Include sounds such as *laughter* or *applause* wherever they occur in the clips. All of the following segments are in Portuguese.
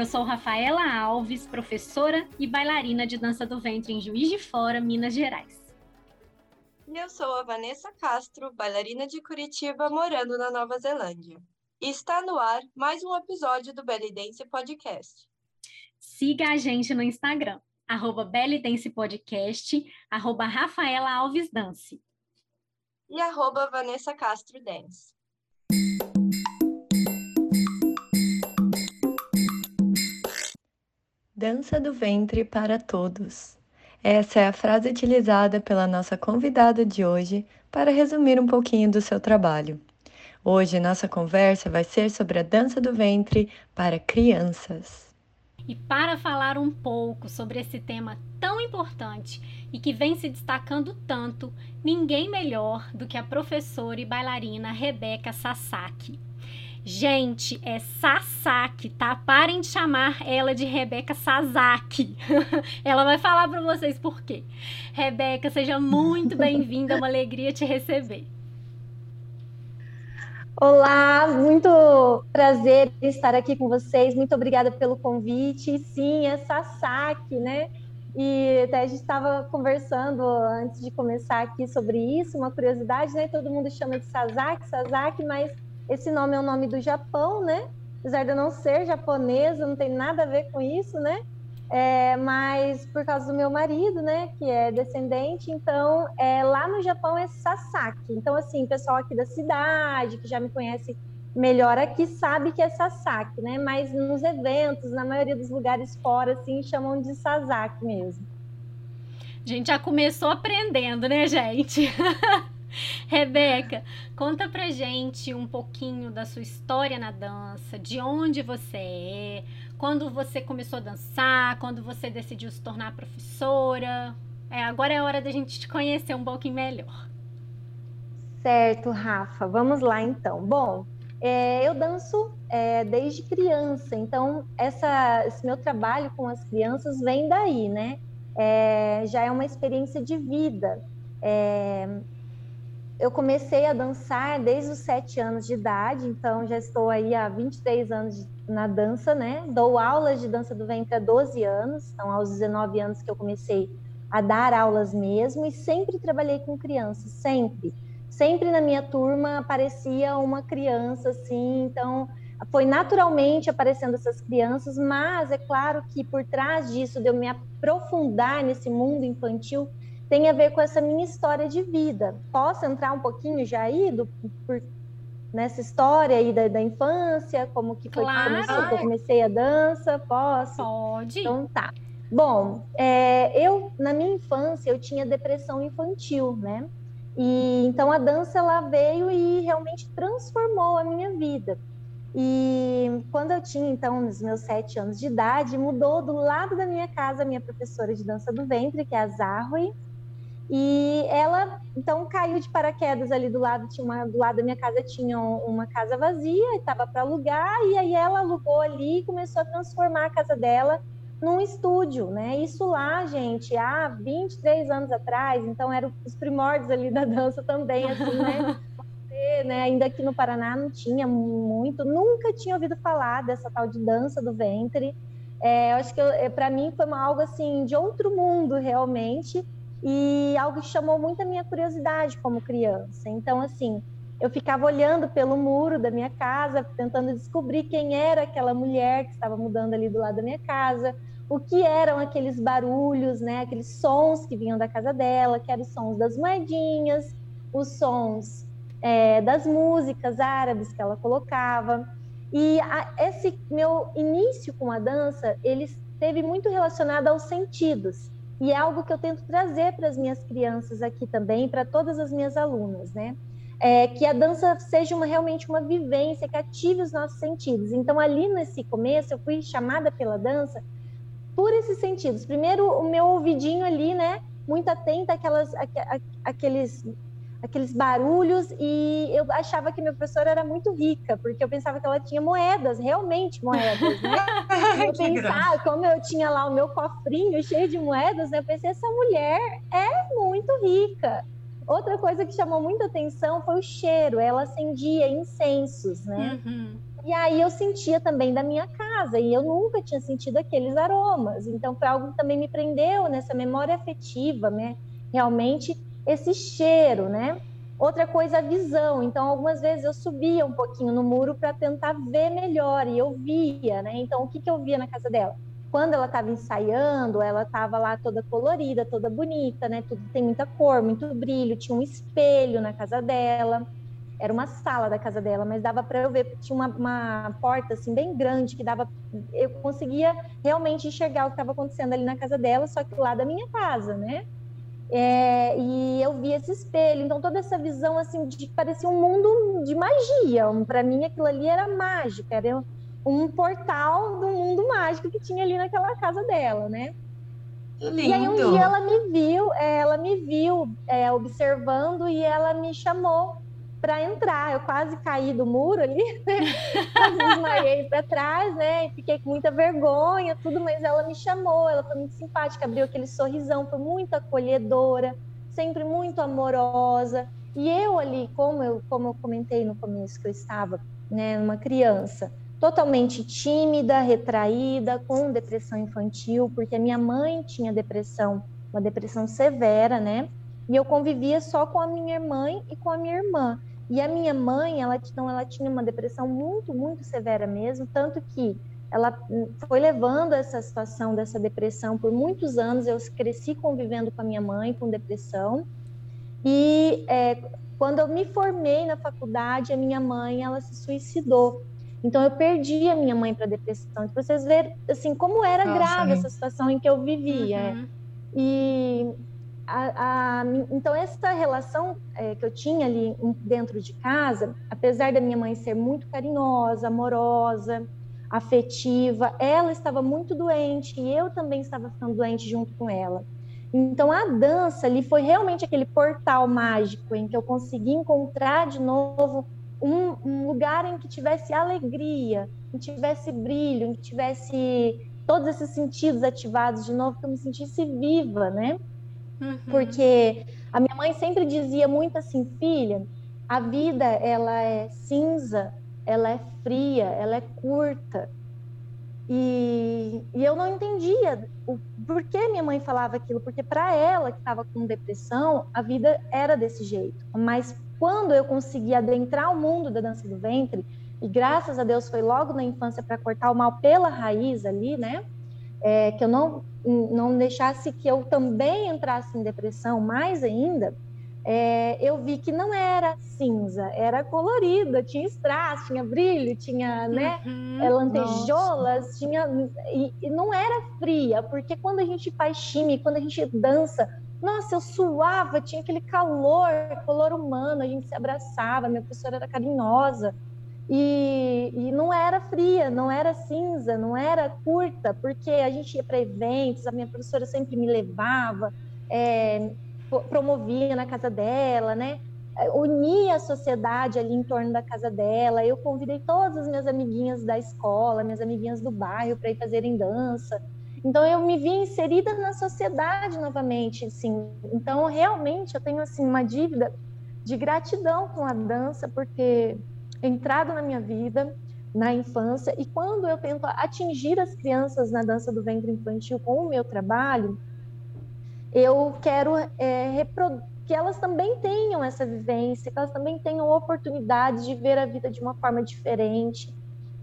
Eu sou Rafaela Alves, professora e bailarina de dança do ventre em Juiz de Fora, Minas Gerais. E eu sou a Vanessa Castro, bailarina de Curitiba, morando na Nova Zelândia. E está no ar mais um episódio do Belly Dance Podcast. Siga a gente no Instagram, arroba Belly Dance Podcast, arroba Rafaela Alves Dance. E arroba Vanessa Castro Dance. Dança do ventre para todos. Essa é a frase utilizada pela nossa convidada de hoje para resumir um pouquinho do seu trabalho. Hoje nossa conversa vai ser sobre a dança do ventre para crianças. E para falar um pouco sobre esse tema tão importante e que vem se destacando tanto, ninguém melhor do que a professora e bailarina Rebeca Sasaki. Gente, é Sasaki, tá? Parem de chamar ela de Rebeca Sasaki. *laughs* ela vai falar para vocês por quê. Rebeca, seja muito *laughs* bem-vinda, é uma alegria te receber. Olá, muito prazer estar aqui com vocês. Muito obrigada pelo convite. Sim, é Sasaki, né? E até a gente estava conversando antes de começar aqui sobre isso, uma curiosidade, né? Todo mundo chama de Sasaki, Sasaki, mas esse nome é o nome do Japão, né? Apesar de eu não ser japonesa, não tem nada a ver com isso, né? É, mas por causa do meu marido, né, que é descendente, então é, lá no Japão é Sasaki. Então, assim, pessoal aqui da cidade, que já me conhece melhor aqui, sabe que é Sasaki, né? Mas nos eventos, na maioria dos lugares fora, assim, chamam de Sasaki mesmo. A gente já começou aprendendo, né, gente? *laughs* *laughs* Rebeca, conta pra gente um pouquinho da sua história na dança, de onde você é, quando você começou a dançar, quando você decidiu se tornar professora. É, agora é hora da gente te conhecer um pouquinho melhor. Certo, Rafa. Vamos lá então. Bom, é, eu danço é, desde criança, então essa, esse meu trabalho com as crianças vem daí, né? É, já é uma experiência de vida. Eu comecei a dançar desde os sete anos de idade, então já estou aí há 23 anos na dança, né? Dou aulas de dança do ventre há 12 anos, então aos 19 anos que eu comecei a dar aulas mesmo e sempre trabalhei com crianças, sempre. Sempre na minha turma aparecia uma criança assim, então foi naturalmente aparecendo essas crianças, mas é claro que por trás disso de eu me aprofundar nesse mundo infantil, tem a ver com essa minha história de vida. Posso entrar um pouquinho já aí do, por, nessa história aí da, da, infância, como que foi claro. que começou, que eu comecei a dança? Posso? Pode. Então tá. Bom, é, eu na minha infância eu tinha depressão infantil, né? E então a dança ela veio e realmente transformou a minha vida. E quando eu tinha então os meus sete anos de idade, mudou do lado da minha casa a minha professora de dança do ventre, que é a Zarroy, e ela então caiu de paraquedas ali do lado, tinha uma, do lado da minha casa tinha uma casa vazia, estava para alugar, e aí ela alugou ali e começou a transformar a casa dela num estúdio, né? Isso lá, gente, há 23 anos atrás, então eram os primórdios ali da dança também, assim, né? *laughs* Você, né? Ainda aqui no Paraná não tinha muito, nunca tinha ouvido falar dessa tal de dança do ventre. É, eu acho que é, para mim foi uma, algo assim de outro mundo realmente e algo que chamou muito a minha curiosidade como criança. Então, assim, eu ficava olhando pelo muro da minha casa, tentando descobrir quem era aquela mulher que estava mudando ali do lado da minha casa, o que eram aqueles barulhos, né, aqueles sons que vinham da casa dela, que eram os sons das moedinhas, os sons é, das músicas árabes que ela colocava. E a, esse meu início com a dança, ele esteve muito relacionado aos sentidos. E é algo que eu tento trazer para as minhas crianças aqui também, para todas as minhas alunas, né? É, que a dança seja uma, realmente uma vivência que ative os nossos sentidos. Então, ali nesse começo, eu fui chamada pela dança por esses sentidos. Primeiro, o meu ouvidinho ali, né? Muito atenta àquelas, à, àqueles aqueles barulhos e eu achava que minha professora era muito rica, porque eu pensava que ela tinha moedas, realmente moedas, né? *laughs* eu pensava, como eu tinha lá o meu cofrinho cheio de moedas, né? Eu pensei, essa mulher é muito rica. Outra coisa que chamou muita atenção foi o cheiro, ela acendia incensos, né? Uhum. E aí eu sentia também da minha casa e eu nunca tinha sentido aqueles aromas. Então foi algo que também me prendeu nessa memória afetiva, né? Realmente esse cheiro, né? Outra coisa, a visão. Então, algumas vezes eu subia um pouquinho no muro para tentar ver melhor e eu via, né? Então, o que, que eu via na casa dela? Quando ela estava ensaiando, ela estava lá toda colorida, toda bonita, né? Tudo tem muita cor, muito brilho. Tinha um espelho na casa dela. Era uma sala da casa dela, mas dava para eu ver. Tinha uma, uma porta assim bem grande que dava. Eu conseguia realmente enxergar o que estava acontecendo ali na casa dela, só que lá da minha casa, né? É, e eu vi esse espelho, então toda essa visão assim de parecia um mundo de magia. Para mim aquilo ali era mágica, era um portal do mundo mágico que tinha ali naquela casa dela, né? Lindo. E aí um dia ela me viu, é, ela me viu é, observando e ela me chamou para entrar. Eu quase caí do muro ali, *laughs* né? quase desmaiei para trás, né? Fiquei com muita vergonha, tudo, mas ela me chamou, ela foi muito simpática, abriu aquele sorrisão, foi muito acolhedora, sempre muito amorosa. E eu ali, como eu, como eu comentei no começo, que eu estava, né, uma criança totalmente tímida, retraída, com depressão infantil, porque a minha mãe tinha depressão, uma depressão severa, né? E eu convivia só com a minha mãe e com a minha irmã. E a minha mãe, ela, então, ela tinha uma depressão muito, muito severa mesmo, tanto que ela foi levando essa situação dessa depressão por muitos anos. Eu cresci convivendo com a minha mãe com depressão. E é, quando eu me formei na faculdade, a minha mãe ela se suicidou. Então eu perdi a minha mãe para depressão. Então, vocês verem assim como era Nossa, grave essa situação em que eu vivia. Uhum. E a, a, então, essa relação é, que eu tinha ali dentro de casa, apesar da minha mãe ser muito carinhosa, amorosa, afetiva, ela estava muito doente e eu também estava ficando doente junto com ela. Então, a dança ali foi realmente aquele portal mágico em que eu consegui encontrar de novo um, um lugar em que tivesse alegria, em que tivesse brilho, em que tivesse todos esses sentidos ativados de novo, que eu me sentisse viva, né? Uhum. Porque a minha mãe sempre dizia muito assim, filha, a vida ela é cinza, ela é fria, ela é curta. E, e eu não entendia o por que minha mãe falava aquilo, porque para ela que estava com depressão, a vida era desse jeito. Mas quando eu consegui adentrar o mundo da dança do ventre, e graças a Deus foi logo na infância para cortar o mal pela raiz ali, né? É, que eu não não deixasse que eu também entrasse em depressão mais ainda, é, eu vi que não era cinza, era colorida, tinha strass, tinha brilho, tinha né, uhum, é, lantejoulas, nossa. tinha e, e, não era fria, porque quando a gente faz time, quando a gente dança, nossa, eu suava, tinha aquele calor, calor humano, a gente se abraçava, minha professora era carinhosa, e, e, não era fria, não era cinza, não era curta, porque a gente ia para eventos, a minha professora sempre me levava, é, promovia na casa dela, né? Unia a sociedade ali em torno da casa dela. Eu convidei todas as minhas amiguinhas da escola, minhas amiguinhas do bairro para ir fazerem dança. Então eu me vi inserida na sociedade novamente, assim. Então realmente eu tenho assim uma dívida de gratidão com a dança, porque entrado na minha vida na infância e quando eu tento atingir as crianças na dança do ventre infantil com o meu trabalho, eu quero é, que elas também tenham essa vivência, que elas também tenham oportunidade de ver a vida de uma forma diferente,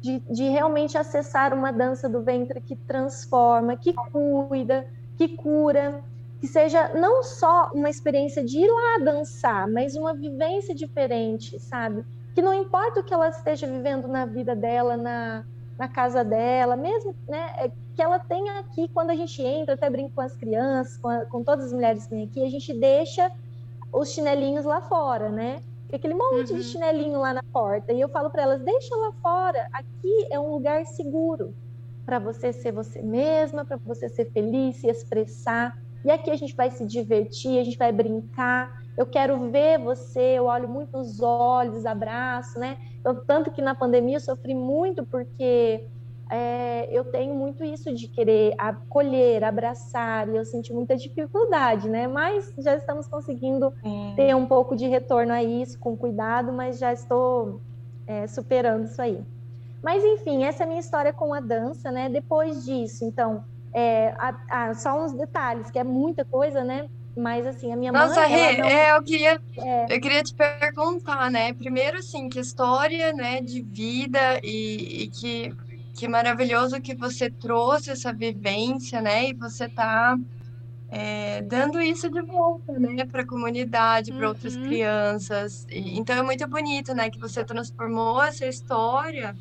de, de realmente acessar uma dança do ventre que transforma, que cuida, que cura, que seja não só uma experiência de ir lá dançar, mas uma vivência diferente, sabe? Que não importa o que ela esteja vivendo na vida dela, na, na casa dela, mesmo né, é que ela tenha aqui, quando a gente entra, até brinco com as crianças, com, a, com todas as mulheres que vêm aqui, a gente deixa os chinelinhos lá fora, né? Aquele monte uhum. de chinelinho lá na porta. E eu falo para elas: deixa lá fora, aqui é um lugar seguro para você ser você mesma, para você ser feliz, se expressar. E aqui a gente vai se divertir, a gente vai brincar, eu quero ver você, eu olho muito nos olhos, abraço, né? Então, tanto que na pandemia eu sofri muito porque é, eu tenho muito isso de querer acolher, abraçar, e eu senti muita dificuldade, né? Mas já estamos conseguindo é. ter um pouco de retorno a isso, com cuidado, mas já estou é, superando isso aí. Mas enfim, essa é a minha história com a dança, né? Depois disso, então, é, a, a, só uns detalhes, que é muita coisa, né? Mas assim, a minha Nossa, mãe. Rê, não... é, eu queria, é... eu queria te perguntar, né? Primeiro, assim, que história, né, de vida e, e que, que maravilhoso que você trouxe essa vivência, né? E você tá é, dando isso de volta, né, para a comunidade, para outras uhum. crianças. E, então é muito bonito, né, que você transformou essa história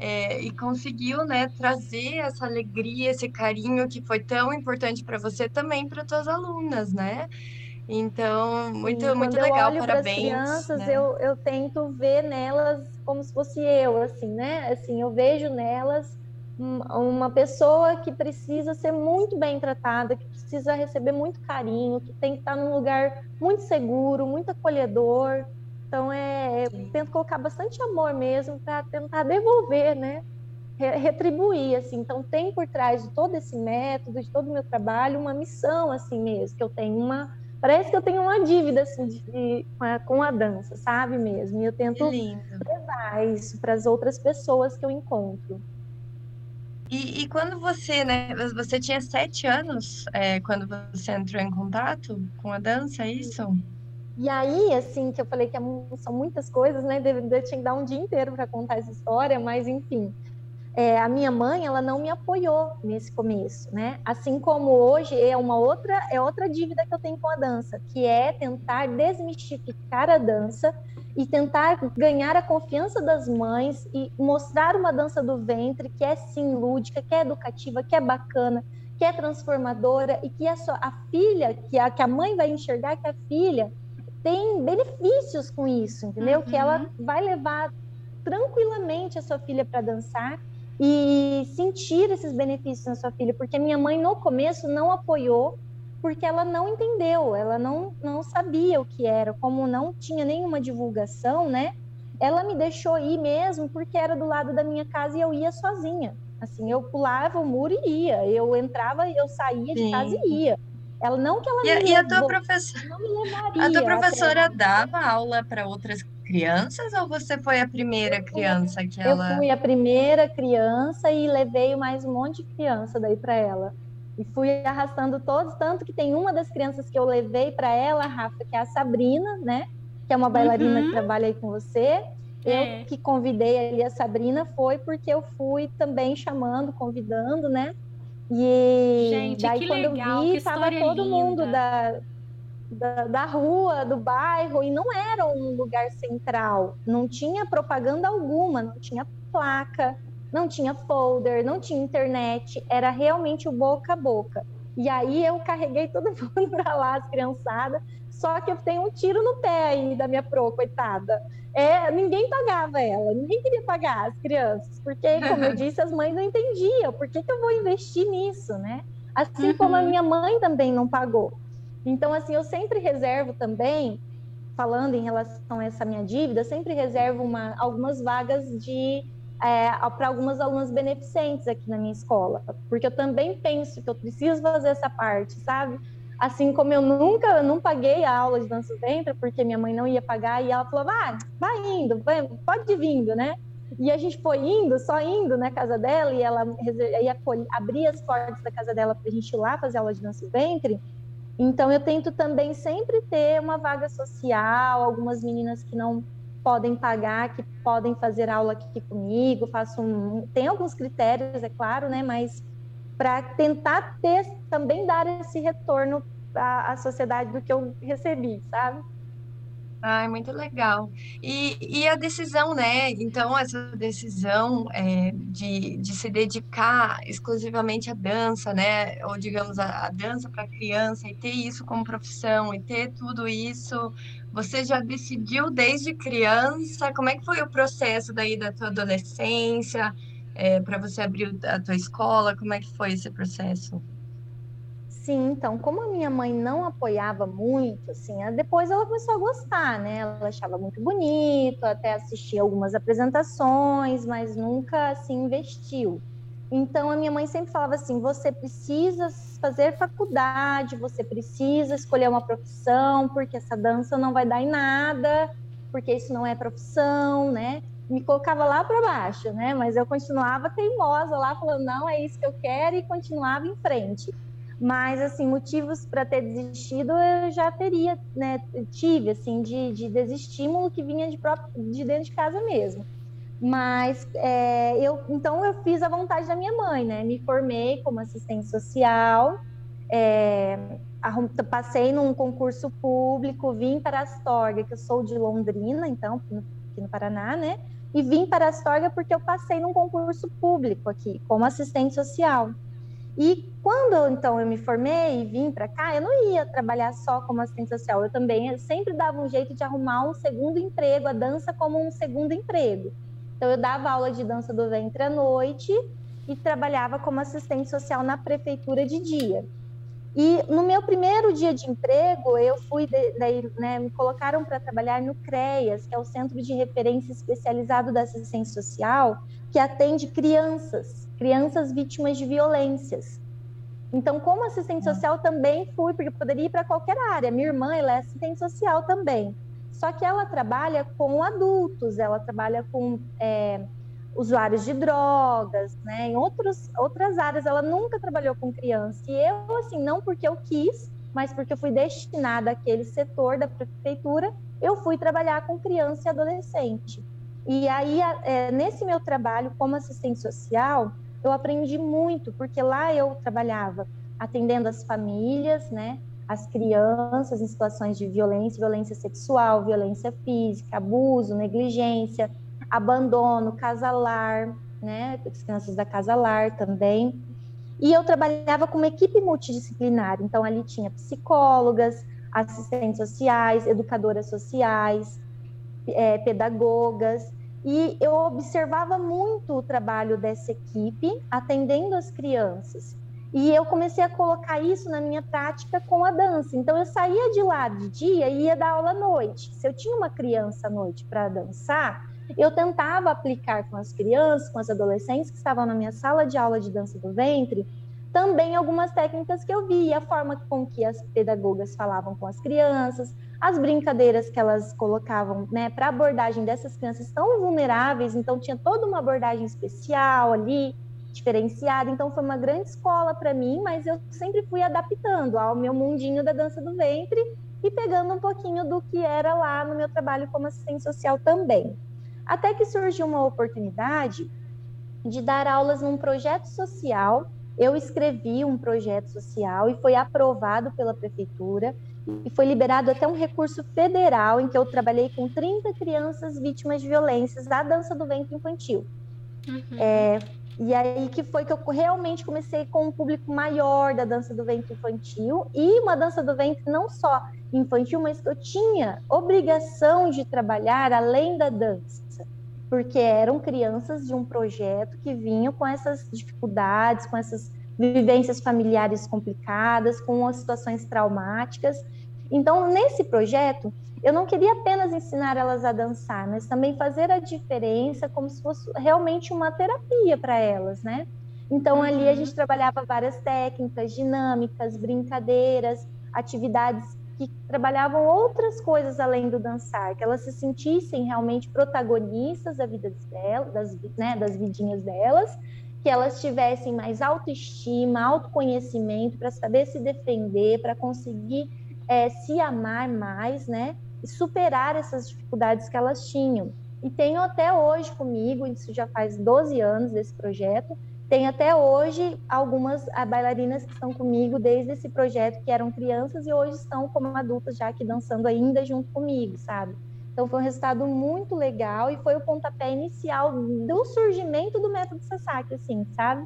é, e conseguiu, né, trazer essa alegria, esse carinho que foi tão importante para você também para suas alunas, né? Então, muito, Sim, muito legal, eu parabéns. As crianças, né? eu, eu tento ver nelas como se fosse eu, assim, né? Assim, eu vejo nelas uma pessoa que precisa ser muito bem tratada, que precisa receber muito carinho, que tem que estar num lugar muito seguro, muito acolhedor, então, é, eu tento colocar bastante amor mesmo para tentar devolver, né? Retribuir, assim. Então, tem por trás de todo esse método, de todo o meu trabalho, uma missão, assim mesmo, que eu tenho uma. Parece que eu tenho uma dívida, assim, de, de, com, a, com a dança, sabe mesmo? E eu tento levar isso para as outras pessoas que eu encontro. E, e, quando você, né, você tinha sete anos é, quando você entrou em contato com a dança, é isso? E aí, assim, que eu falei que é são muitas coisas, né? Eu tinha que dar um dia inteiro para contar essa história, mas enfim. É, a minha mãe, ela não me apoiou nesse começo, né? Assim como hoje é uma outra, é outra dívida que eu tenho com a dança, que é tentar desmistificar a dança e tentar ganhar a confiança das mães e mostrar uma dança do ventre que é sim lúdica, que é educativa, que é bacana, que é transformadora e que a, sua, a filha, que a, que a mãe vai enxergar que a filha tem benefícios com isso, entendeu? Uhum. Que ela uhum. vai levar tranquilamente a sua filha para dançar e sentir esses benefícios na sua filha, porque minha mãe no começo não apoiou, porque ela não entendeu, ela não, não sabia o que era, como não tinha nenhuma divulgação, né? Ela me deixou ir mesmo porque era do lado da minha casa e eu ia sozinha. Assim, eu pulava o muro e ia, eu entrava e eu saía de Sim. casa e ia. Ela não que ela e, me e a tua professora, a tua professora até... dava aula para outras crianças ou você foi a primeira criança que ela? Eu fui a primeira criança e levei mais um monte de criança daí para ela. E fui arrastando todos, tanto que tem uma das crianças que eu levei para ela, Rafa, que é a Sabrina, né? Que é uma bailarina uhum. que trabalha aí com você. É. Eu que convidei ali a Sabrina foi porque eu fui também chamando, convidando, né? E Gente, daí quando legal, eu vi, estava todo linda. mundo da, da, da, rua, do bairro, e não era um lugar central. Não tinha propaganda alguma, não tinha placa, não tinha folder, não tinha internet, era realmente o boca a boca. E aí eu carreguei todo *laughs* mundo para lá, as criançadas, só que eu tenho um tiro no pé aí da minha pro, coitada. É, ninguém pagava ela, ninguém queria pagar as crianças, porque, como eu *laughs* disse, as mães não entendiam por que, que eu vou investir nisso, né? Assim uhum. como a minha mãe também não pagou. Então, assim, eu sempre reservo também, falando em relação a essa minha dívida, sempre reservo uma, algumas vagas de é, para algumas alunas beneficentes aqui na minha escola, porque eu também penso que eu preciso fazer essa parte, sabe? Assim como eu nunca, não paguei a aula de dança ventre, porque minha mãe não ia pagar, e ela falou, ah, vai indo, vai, pode ir vindo, né? E a gente foi indo, só indo na casa dela, e ela ia abrir as portas da casa dela para a gente ir lá fazer aula de dança ventre. Então, eu tento também sempre ter uma vaga social, algumas meninas que não podem pagar, que podem fazer aula aqui comigo, faço um... tem alguns critérios, é claro, né? Mas para tentar ter também dar esse retorno à, à sociedade do que eu recebi, sabe? Ai, muito legal. E, e a decisão, né? Então, essa decisão é, de, de se dedicar exclusivamente à dança, né? Ou, digamos, a, a dança para criança e ter isso como profissão e ter tudo isso, você já decidiu desde criança? Como é que foi o processo daí da tua adolescência? É, para você abrir a tua escola, como é que foi esse processo? Sim, então, como a minha mãe não apoiava muito, assim, depois ela começou a gostar, né? Ela achava muito bonito, até assistia algumas apresentações, mas nunca assim investiu. Então a minha mãe sempre falava assim: você precisa fazer faculdade, você precisa escolher uma profissão, porque essa dança não vai dar em nada, porque isso não é profissão, né? me colocava lá para baixo, né? Mas eu continuava teimosa lá, falando, não, é isso que eu quero, e continuava em frente. Mas, assim, motivos para ter desistido eu já teria, né? Tive, assim, de, de desestímulo que vinha de, próprio, de dentro de casa mesmo. Mas é, eu, então eu fiz a vontade da minha mãe, né? Me formei como assistente social, é, passei num concurso público, vim para Astorga, que eu sou de Londrina, então, aqui no Paraná, né? E vim para Astorga porque eu passei num concurso público aqui, como assistente social. E quando então eu me formei e vim para cá, eu não ia trabalhar só como assistente social, eu também sempre dava um jeito de arrumar um segundo emprego, a dança como um segundo emprego. Então, eu dava aula de dança do ventre à noite e trabalhava como assistente social na prefeitura de dia. E no meu primeiro dia de emprego, eu fui, daí, né, me colocaram para trabalhar no CREAS, que é o Centro de Referência Especializado da Assistência Social, que atende crianças, crianças vítimas de violências. Então, como assistente hum. social, também fui, porque poderia ir para qualquer área. Minha irmã, ela é assistente social também. Só que ela trabalha com adultos, ela trabalha com é, usuários de drogas, né? Em outros, outras áreas, ela nunca trabalhou com criança. E eu, assim, não porque eu quis, mas porque eu fui destinada àquele setor da prefeitura, eu fui trabalhar com criança e adolescente. E aí, é, nesse meu trabalho como assistente social, eu aprendi muito, porque lá eu trabalhava atendendo as famílias, né? as crianças em situações de violência, violência sexual, violência física, abuso, negligência, abandono, casalar, né, as crianças da casalar também. E eu trabalhava com uma equipe multidisciplinar, então ali tinha psicólogas, assistentes sociais, educadoras sociais, é, pedagogas, e eu observava muito o trabalho dessa equipe atendendo as crianças. E eu comecei a colocar isso na minha prática com a dança. Então eu saía de lá de dia e ia dar aula à noite. Se eu tinha uma criança à noite para dançar, eu tentava aplicar com as crianças, com as adolescentes que estavam na minha sala de aula de dança do ventre, também algumas técnicas que eu vi, a forma com que as pedagogas falavam com as crianças, as brincadeiras que elas colocavam, né, para abordagem dessas crianças tão vulneráveis, então tinha toda uma abordagem especial ali, diferenciada. Então foi uma grande escola para mim, mas eu sempre fui adaptando ao meu mundinho da dança do ventre e pegando um pouquinho do que era lá no meu trabalho como assistente social também. Até que surgiu uma oportunidade de dar aulas num projeto social. Eu escrevi um projeto social e foi aprovado pela prefeitura e foi liberado até um recurso federal em que eu trabalhei com 30 crianças vítimas de violências da dança do ventre infantil. Uhum. É, e aí que foi que eu realmente comecei com um público maior da dança do ventre infantil e uma dança do ventre não só infantil, mas que eu tinha obrigação de trabalhar além da dança, porque eram crianças de um projeto que vinham com essas dificuldades, com essas vivências familiares complicadas, com as situações traumáticas. Então, nesse projeto, eu não queria apenas ensinar elas a dançar, mas também fazer a diferença como se fosse realmente uma terapia para elas, né? Então uhum. ali a gente trabalhava várias técnicas, dinâmicas, brincadeiras, atividades que trabalhavam outras coisas além do dançar, que elas se sentissem realmente protagonistas da vida delas, das, né, das vidinhas delas, que elas tivessem mais autoestima, autoconhecimento para saber se defender, para conseguir é, se amar mais, né? e superar essas dificuldades que elas tinham. E tenho até hoje comigo, isso já faz 12 anos desse projeto, tem até hoje algumas ah, bailarinas que estão comigo desde esse projeto, que eram crianças e hoje estão como adultas já aqui dançando ainda junto comigo, sabe? Então foi um resultado muito legal e foi o pontapé inicial do surgimento do método Sasaki, assim, sabe?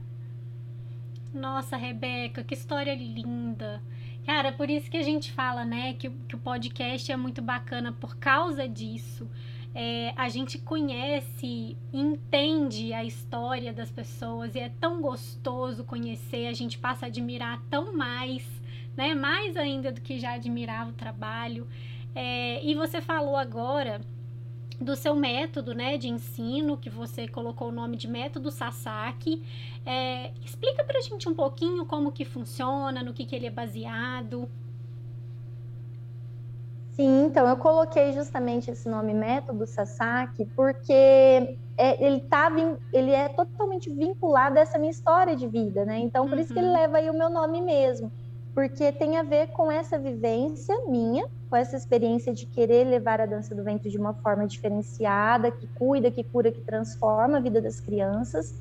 Nossa, Rebeca, que história linda! Cara, por isso que a gente fala, né, que, que o podcast é muito bacana por causa disso. É, a gente conhece, entende a história das pessoas e é tão gostoso conhecer, a gente passa a admirar tão mais, né? Mais ainda do que já admirava o trabalho. É, e você falou agora do seu método né, de ensino, que você colocou o nome de método Sasaki. É, explica para a gente um pouquinho como que funciona, no que, que ele é baseado. Sim, então eu coloquei justamente esse nome método Sasaki porque é, ele tá, ele é totalmente vinculado a essa minha história de vida, né? Então por uhum. isso que ele uhum. leva aí o meu nome mesmo, porque tem a ver com essa vivência minha, com essa experiência de querer levar a dança do ventre de uma forma diferenciada, que cuida, que cura, que transforma a vida das crianças.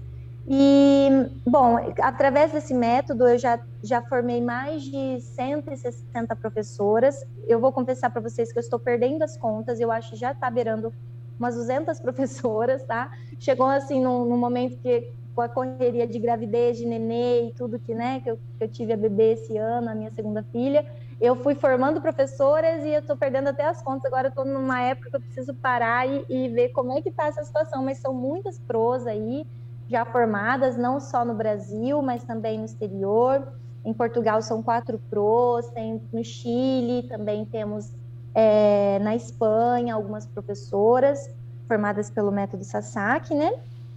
E, bom, através desse método eu já, já formei mais de 160 professoras. Eu vou confessar para vocês que eu estou perdendo as contas, eu acho que já está beirando umas 200 *laughs* professoras, tá? Chegou assim num, num, momento que com a correria de gravidez, de nenê e tudo que, né, que eu, que eu tive a bebê esse ano, a minha segunda filha, eu fui formando professoras e eu estou perdendo até as contas. Agora eu estou numa época que eu preciso parar e, e ver como é que está essa situação, mas são muitas pros aí já formadas, não só no Brasil, mas também no exterior. Em Portugal são quatro pros, tem no Chile também temos é, na Espanha algumas professoras formadas pelo método Sasaki, né?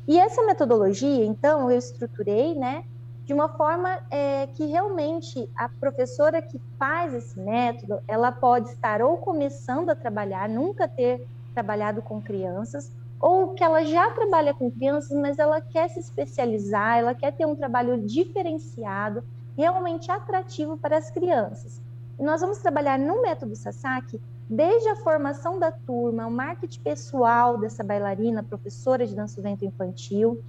E essa metodologia, então, eu estruturei, né, de uma forma é, que realmente a professora que faz esse método, ela pode estar ou começando a trabalhar, nunca ter trabalhado com crianças, ou que ela já trabalha com crianças, mas ela quer se especializar, ela quer ter um trabalho diferenciado, realmente atrativo para as crianças. E nós vamos trabalhar no método Sasaki desde a formação da turma, o marketing pessoal dessa bailarina, professora de dança do ventre infantil,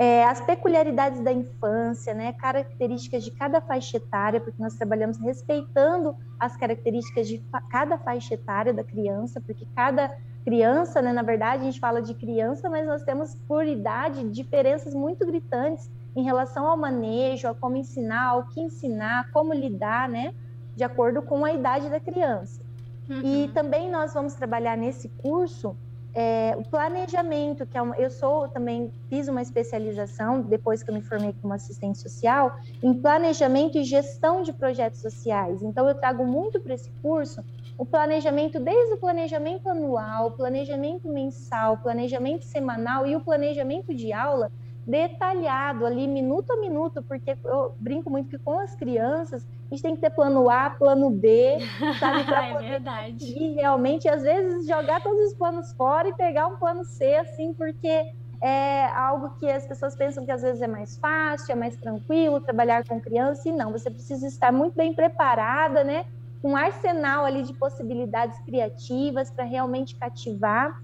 é, as peculiaridades da infância, né, características de cada faixa etária, porque nós trabalhamos respeitando as características de cada faixa etária da criança, porque cada criança, né? Na verdade, a gente fala de criança, mas nós temos por idade diferenças muito gritantes em relação ao manejo, a como ensinar, o que ensinar, como lidar, né? De acordo com a idade da criança. Uhum. E também nós vamos trabalhar nesse curso é, o planejamento, que é uma, eu sou também fiz uma especialização depois que eu me formei como assistente social em planejamento e gestão de projetos sociais. Então eu trago muito para esse curso o planejamento, desde o planejamento anual, planejamento mensal, planejamento semanal e o planejamento de aula detalhado ali, minuto a minuto, porque eu brinco muito que com as crianças a gente tem que ter plano A, plano B, *laughs* sabe? Pra é verdade. E realmente, às vezes, jogar todos os planos fora e pegar um plano C, assim, porque é algo que as pessoas pensam que às vezes é mais fácil, é mais tranquilo trabalhar com criança, e não, você precisa estar muito bem preparada, né? um arsenal ali de possibilidades criativas para realmente cativar.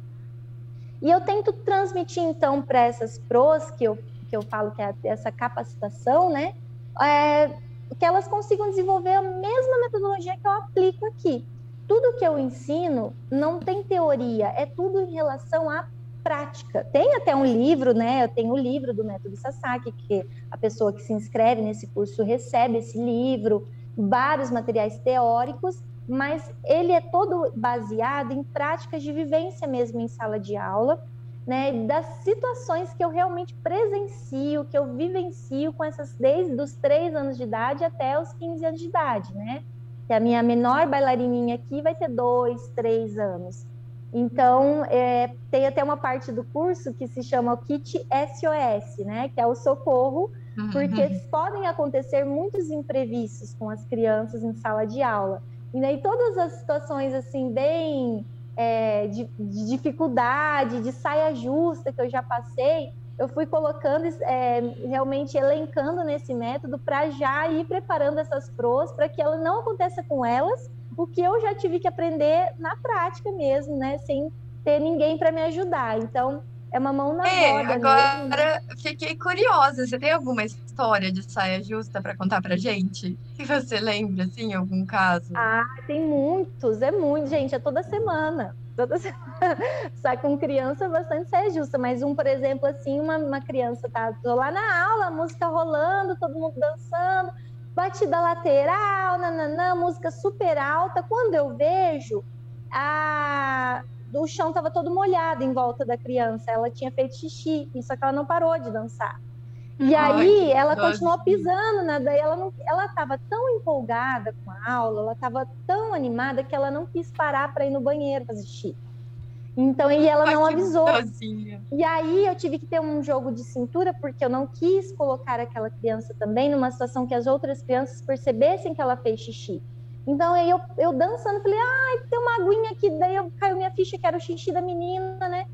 E eu tento transmitir, então, para essas pros, que eu, que eu falo que é essa capacitação, né? É, que elas consigam desenvolver a mesma metodologia que eu aplico aqui. Tudo que eu ensino não tem teoria, é tudo em relação à prática. Tem até um livro, né? Eu tenho o um livro do método Sasaki, que a pessoa que se inscreve nesse curso recebe esse livro vários materiais teóricos, mas ele é todo baseado em práticas de vivência mesmo em sala de aula, né, das situações que eu realmente presencio, que eu vivencio com essas desde os três anos de idade até os 15 anos de idade, né? Que a minha menor bailarininha aqui vai ter dois, três anos. Então, é, tem até uma parte do curso que se chama o Kit SOS, né? Que é o socorro porque uhum. podem acontecer muitos imprevistos com as crianças em sala de aula. E aí todas as situações assim bem é, de, de, dificuldade, de saia justa que eu já passei, eu fui colocando, é, realmente elencando nesse método para já ir preparando essas pros para que ela não aconteça com elas, o que eu já tive que aprender na prática mesmo, né, sem ter ninguém para me ajudar. Então, é uma mão na é, roda. Agora mesmo. fiquei curiosa. Você tem alguma história de saia justa para contar pra gente? Que você lembra, assim, algum caso? Ah, tem muitos, é muito, gente, é toda semana. Toda *laughs* semana. Só com criança bastante saia justa, mas um, por exemplo, assim, uma, uma criança tá lá na aula, música rolando, todo mundo dançando, batida lateral, nananã, música super alta. Quando eu vejo, a o chão estava todo molhado em volta da criança. Ela tinha feito xixi, só que ela não parou de dançar. E Ai, aí ela continuou pisando, né? Daí ela não, ela estava tão empolgada com a aula, ela estava tão animada que ela não quis parar para ir no banheiro fazer xixi. Então, e ela não avisou. E aí eu tive que ter um jogo de cintura porque eu não quis colocar aquela criança também numa situação que as outras crianças percebessem que ela fez xixi. Então aí eu, eu dançando, falei, ai, ah, tem uma aguinha aqui, daí eu, caiu minha ficha que era o xixi da menina, né?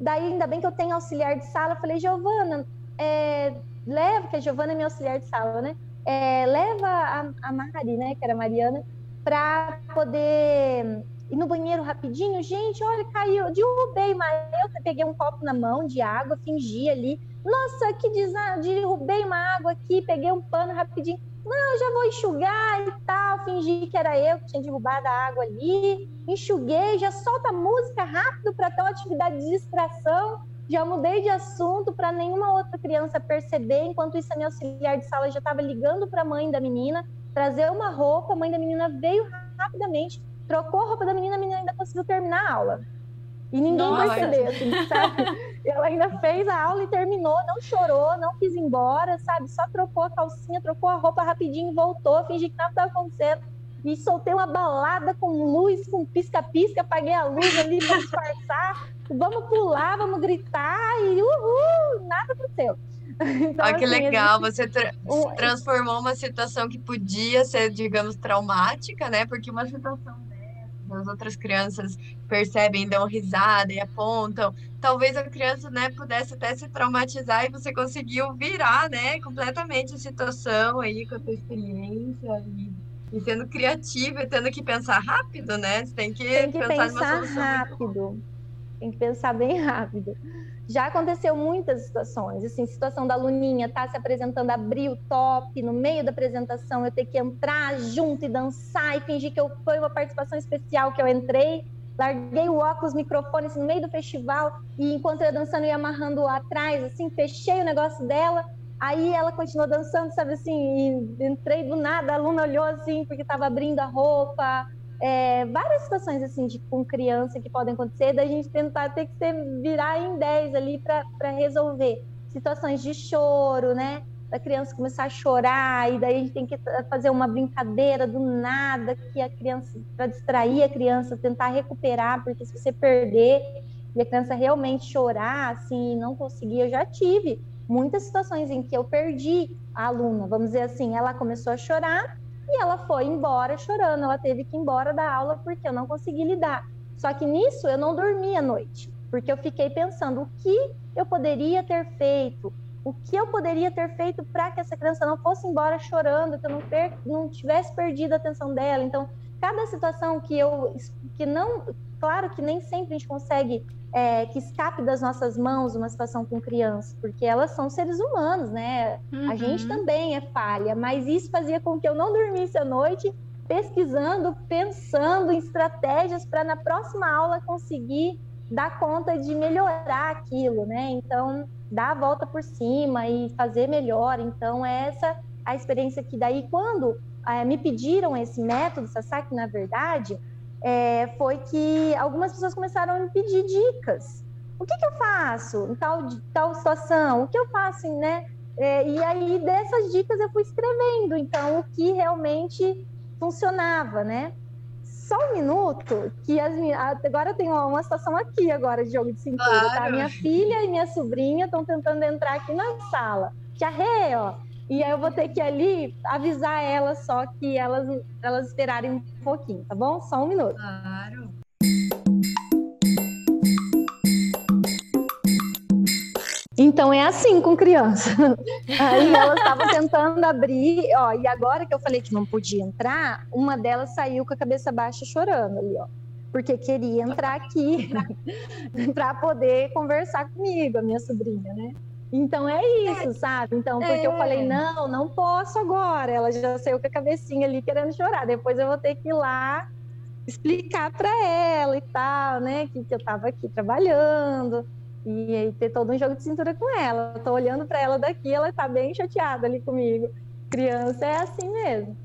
Daí ainda bem que eu tenho auxiliar de sala, eu falei, Giovana, é, leva, que a Giovana é minha auxiliar de sala, né? É, leva a, a Mari, né, que era a Mariana, para poder ir no banheiro rapidinho. Gente, olha, caiu, derrubei, mas eu peguei um copo na mão de água, fingi ali. Nossa, que desastre, derrubei uma água aqui, peguei um pano rapidinho. Não, já vou enxugar e tal. Fingi que era eu que tinha derrubado a água ali. Enxuguei, já solta a música rápido para ter uma atividade de distração. Já mudei de assunto para nenhuma outra criança perceber. Enquanto isso, a minha auxiliar de sala já estava ligando para a mãe da menina, trazer uma roupa. A mãe da menina veio rapidamente, trocou a roupa da menina, a menina ainda conseguiu terminar a aula. E ninguém Nossa. percebeu, assim, sabe? *laughs* Ela ainda fez a aula e terminou, não chorou, não quis ir embora, sabe? Só trocou a calcinha, trocou a roupa rapidinho, voltou, fingi que nada estava acontecendo. E soltei uma balada com luz, com pisca-pisca, apaguei a luz ali para disfarçar. Vamos pular, vamos gritar e uhul, nada aconteceu. *laughs* Então, Olha que assim, legal, gente... você tra transformou uma situação que podia ser, digamos, traumática, né? Porque uma situação as outras crianças percebem, dão risada e apontam. Talvez a criança, né, pudesse até se traumatizar e você conseguiu virar, né, completamente a situação aí com a sua experiência e, e sendo criativa e tendo que pensar rápido, né? Você tem que, tem que pensar, pensar rápido. Tem que pensar bem *laughs* rápido. Já aconteceu muitas situações, assim, situação da Luninha tá se apresentando, abrir o top, no meio da apresentação eu ter que entrar junto e dançar e fingir que eu foi uma participação especial que eu entrei, larguei o óculos, microfone assim, no meio do festival e enquanto eu ia dançando eu ia amarrando atrás, assim, fechei o negócio dela, aí ela continuou dançando, sabe assim, e entrei do nada, a aluna olhou assim porque estava abrindo a roupa, é, várias situações assim de com criança que podem acontecer, da gente tentar ter que ser, virar em 10 ali para resolver situações de choro, né? Da criança começar a chorar, e daí a gente tem que fazer uma brincadeira do nada, que a criança, para distrair a criança, tentar recuperar, porque se você perder e a criança realmente chorar, assim, não conseguir, eu já tive muitas situações em que eu perdi a aluna, vamos dizer assim, ela começou a chorar, e ela foi embora chorando, ela teve que ir embora da aula porque eu não consegui lidar. Só que nisso eu não dormi à noite, porque eu fiquei pensando o que eu poderia ter feito, o que eu poderia ter feito para que essa criança não fosse embora chorando, que eu não, não tivesse perdido a atenção dela. Então, cada situação que eu que não, claro que nem sempre a gente consegue é, que escape das nossas mãos uma situação com criança, porque elas são seres humanos, né? Uhum. A gente também é falha, mas isso fazia com que eu não dormisse à noite pesquisando, pensando em estratégias para na próxima aula conseguir dar conta de melhorar aquilo, né? Então, dar a volta por cima e fazer melhor. Então, é essa a experiência que daí, quando é, me pediram esse método, Sasaki, na verdade, é, foi que algumas pessoas começaram a me pedir dicas. O que, que eu faço em tal, tal situação? O que eu faço, né? É, e aí, dessas dicas, eu fui escrevendo, então, o que realmente funcionava, né? Só um minuto, que as minhas, agora tem uma, uma situação aqui agora de jogo de cintura, tá? claro. tá? Minha filha e minha sobrinha estão tentando entrar aqui na sala. Tia Rê, ó, e aí eu vou ter que ali avisar elas só que elas, elas esperarem um pouquinho, tá bom? Só um minuto. Claro. Então é assim com criança. *laughs* Aí elas estavam tentando abrir, ó, e agora que eu falei que não podia entrar, uma delas saiu com a cabeça baixa chorando ali, ó. Porque queria entrar aqui *laughs* para poder conversar comigo, a minha sobrinha, né? Então é isso, é. sabe? Então, porque é. eu falei, não, não posso agora. Ela já saiu com a cabecinha ali querendo chorar. Depois eu vou ter que ir lá explicar para ela e tal, né? Que, que eu estava aqui trabalhando e, e, ter todo um jogo de cintura com ela. Eu tô olhando para ela daqui, ela está bem chateada ali comigo. Criança é assim mesmo.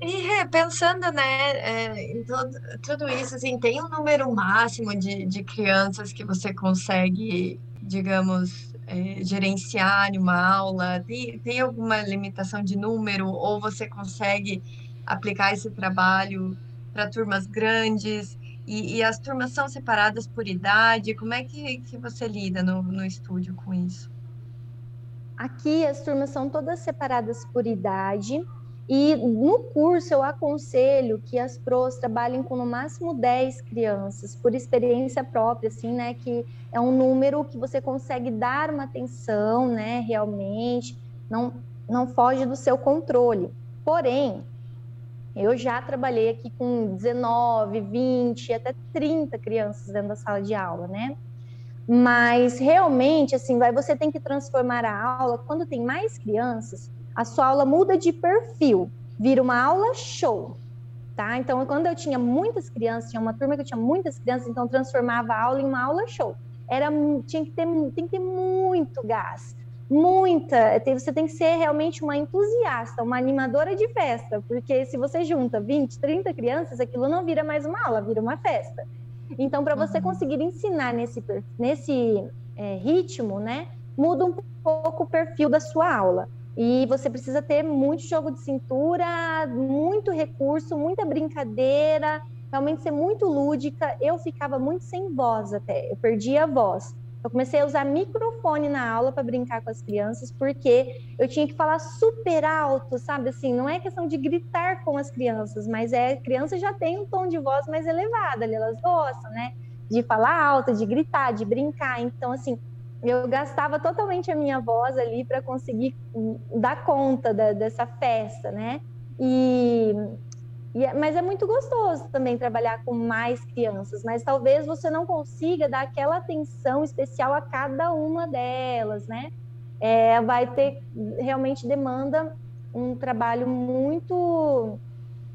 E pensando, né, é, em todo, tudo isso, assim, tem um número máximo de, de crianças que você consegue digamos, é, gerenciar uma aula? Tem, tem alguma limitação de número ou você consegue aplicar esse trabalho para turmas grandes? E, e, as turmas são separadas por idade? Como é que, que você lida no, no estúdio com isso? Aqui as turmas são todas separadas por idade E no curso eu aconselho que as pros trabalhem com no máximo 10 crianças, por experiência própria, assim, né? Que é um número que você consegue dar uma atenção, né? Realmente, não, não foge do seu controle. Porém, eu já trabalhei aqui com 19, 20, até 30 crianças dentro da sala de aula, né? Mas realmente, assim, vai, você tem que transformar a aula. Quando tem mais crianças, a sua aula muda de perfil, vira uma aula show, tá? Então, quando eu tinha muitas crianças, tinha uma turma que eu tinha muitas crianças, então transformava a aula em uma aula show. Era, tinha que ter, tem que ter muito gás, muita. Você tem que ser realmente uma entusiasta, uma animadora de festa, porque se você junta 20, 30 crianças, aquilo não vira mais uma aula, vira uma festa. Então, para você uhum. conseguir ensinar nesse, nesse é, ritmo, né, muda um pouco o perfil da sua aula. E você precisa ter muito jogo de cintura, muito recurso, muita brincadeira, realmente ser muito lúdica. Eu ficava muito sem voz até, eu perdia a voz. Eu comecei a usar microfone na aula para brincar com as crianças, porque eu tinha que falar super alto, sabe? Assim, não é questão de gritar com as crianças, mas é criança já tem um tom de voz mais elevado, elas gostam, né? De falar alto, de gritar, de brincar. Então, assim, eu gastava totalmente a minha voz ali para conseguir dar conta da, dessa festa, né? E, e, é, mas é muito gostoso também trabalhar com mais crianças, mas talvez você não consiga dar aquela atenção especial a cada uma delas, né? É, vai ter realmente demanda um trabalho muito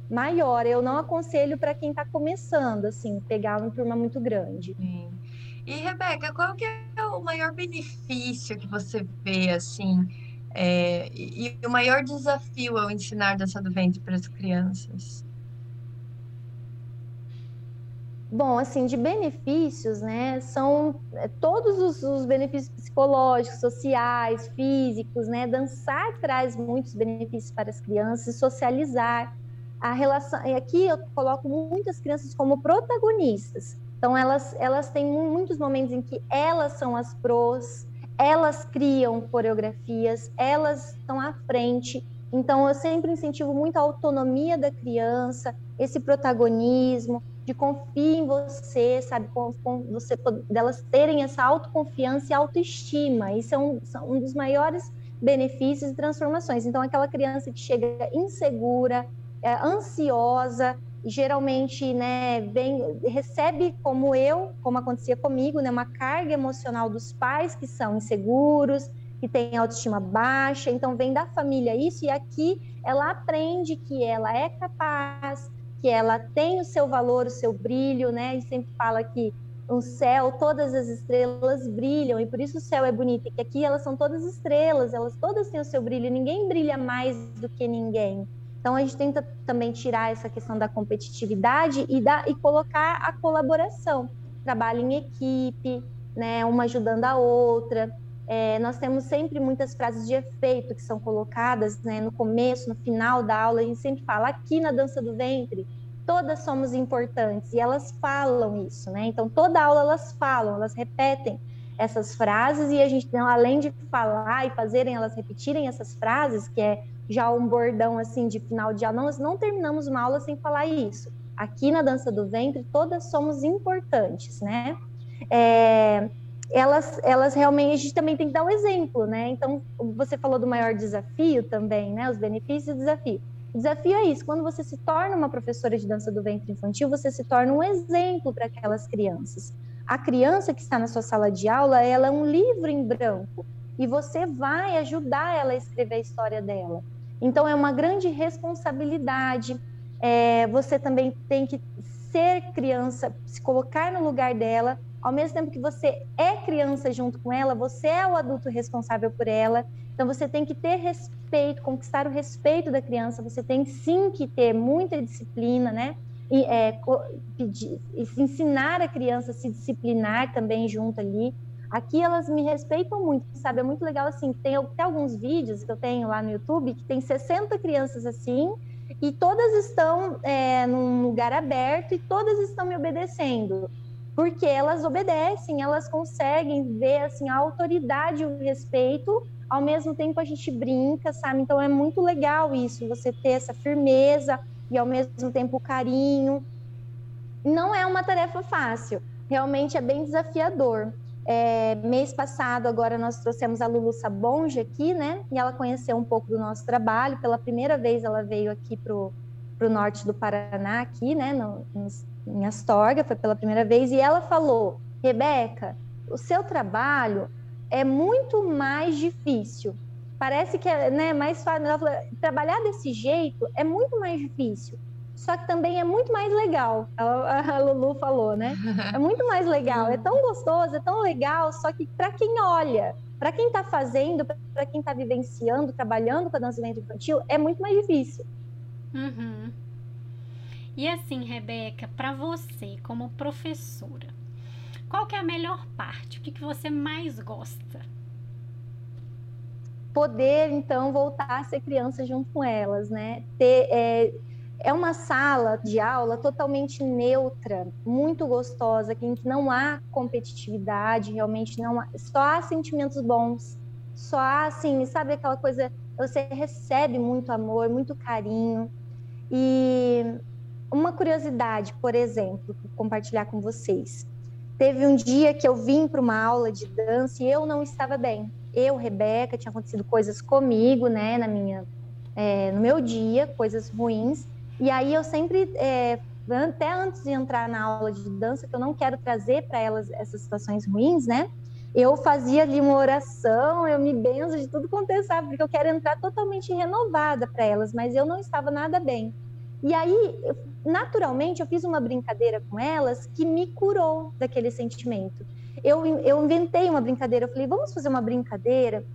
maior. Eu não aconselho para quem está começando, assim, pegar uma turma muito grande. Sim. E, Rebeca, qual que é o maior benefício que você vê, assim, é, e, e, o maior desafio ao ensinar dança do ventre para as crianças? Bom, assim, de benefícios, né, são é, todos os, os, benefícios psicológicos, sociais, físicos, né, dançar traz muitos benefícios para as crianças, socializar, a relação, e aqui eu coloco muitas crianças como protagonistas, então, elas, elas têm muitos momentos em que elas são as pros, elas criam coreografias, elas estão à frente. Então, eu sempre incentivo muito a autonomia da criança, esse protagonismo, de confiar em você, sabe? Com, com você, delas terem essa autoconfiança e autoestima. Isso é um, um dos maiores benefícios e transformações. Então, aquela criança que chega insegura, é, ansiosa, geralmente né, vem, recebe como eu, como acontecia comigo, né, uma carga emocional dos pais que são inseguros, que têm autoestima baixa, então vem da família isso, e aqui ela aprende que ela é capaz, que ela tem o seu valor, o seu brilho, né? E sempre fala que no céu todas as estrelas brilham, e por isso o céu é bonito, e que aqui elas são todas estrelas, elas todas têm o seu brilho, ninguém brilha mais do que ninguém. Então, a gente tenta também tirar essa questão da competitividade e, da, e colocar a colaboração. Trabalho em equipe, né, uma ajudando a outra. É, nós temos sempre muitas frases de efeito que são colocadas né, no começo, no final da aula. A gente sempre fala aqui na dança do ventre, todas somos importantes e elas falam isso, né? Então, toda aula elas falam, elas repetem essas frases e a gente, além de falar e fazerem elas repetirem essas frases, que é já um bordão assim de final de aula. Nós não terminamos uma aula sem falar isso. Aqui na dança do ventre, todas somos importantes, né? É, elas, elas realmente, a gente também tem que dar um exemplo, né? Então, você falou do maior desafio também, né? Os benefícios e desafio. O desafio é isso, quando você se torna uma professora de dança do ventre infantil, você se torna um exemplo para aquelas crianças. A criança que está na sua sala de aula, ela é um livro em branco e você vai ajudar ela a escrever a história dela. Então, é uma grande responsabilidade. É, você também tem que ser criança, se colocar no lugar dela. Ao mesmo tempo que você é criança junto com ela, você é o adulto responsável por ela. Então, você tem que ter respeito, conquistar o respeito da criança. Você tem sim que ter muita disciplina, né? E, é, pedir, ensinar a criança a se disciplinar também junto ali. Aqui elas me respeitam muito, sabe? É muito legal assim, tem até alguns vídeos que eu tenho lá no YouTube que tem 60 crianças assim, e todas estão é, num lugar aberto e todas estão me obedecendo. porque elas obedecem, elas conseguem ver assim a autoridade e o respeito, ao mesmo tempo a gente brinca, sabe? Então é muito legal isso, você ter essa firmeza e ao mesmo tempo carinho. Não é uma tarefa fácil, realmente é bem desafiador. É, mês passado, agora nós trouxemos a Lulu Sabonge aqui, né? E ela conheceu um pouco do nosso trabalho. Pela primeira vez, ela veio aqui para o norte do Paraná, aqui, né? No, em Astorga, foi pela primeira vez. E ela falou: Rebeca, o seu trabalho é muito mais difícil. Parece que é né, mais fácil. Trabalhar desse jeito é muito mais difícil só que também é muito mais legal. A, a Lulu falou, né? É muito mais legal, é tão gostoso, é tão legal, só que para quem olha, para quem está fazendo, para quem está vivenciando, trabalhando com a dança infantil, é muito mais difícil. Uhum. E assim, Rebeca, para você, como professora, qual que é a melhor parte? O que, que você mais gosta? Poder, então, voltar a ser criança junto com elas, né? Ter, é, é uma sala de aula totalmente neutra, muito gostosa, em que não há competitividade, realmente não há, só há sentimentos bons, só há, assim, sabe aquela coisa, você recebe muito amor, muito carinho. E uma curiosidade, por exemplo, compartilhar com vocês. Teve um dia que eu vim para uma aula de dança e eu não estava bem. Eu, Rebeca, tinha acontecido coisas comigo, né, na minha, é, no meu dia, coisas ruins. E aí eu sempre, é, até antes de entrar na aula de dança, que eu não quero trazer para elas essas situações ruins, né? Eu fazia ali uma oração, eu me benzo de tudo quanto é porque eu quero entrar totalmente renovada para elas, mas eu não estava nada bem. E aí, naturalmente, eu fiz uma brincadeira com elas que me curou daquele sentimento. Eu, eu inventei uma brincadeira, eu falei, vamos fazer uma brincadeira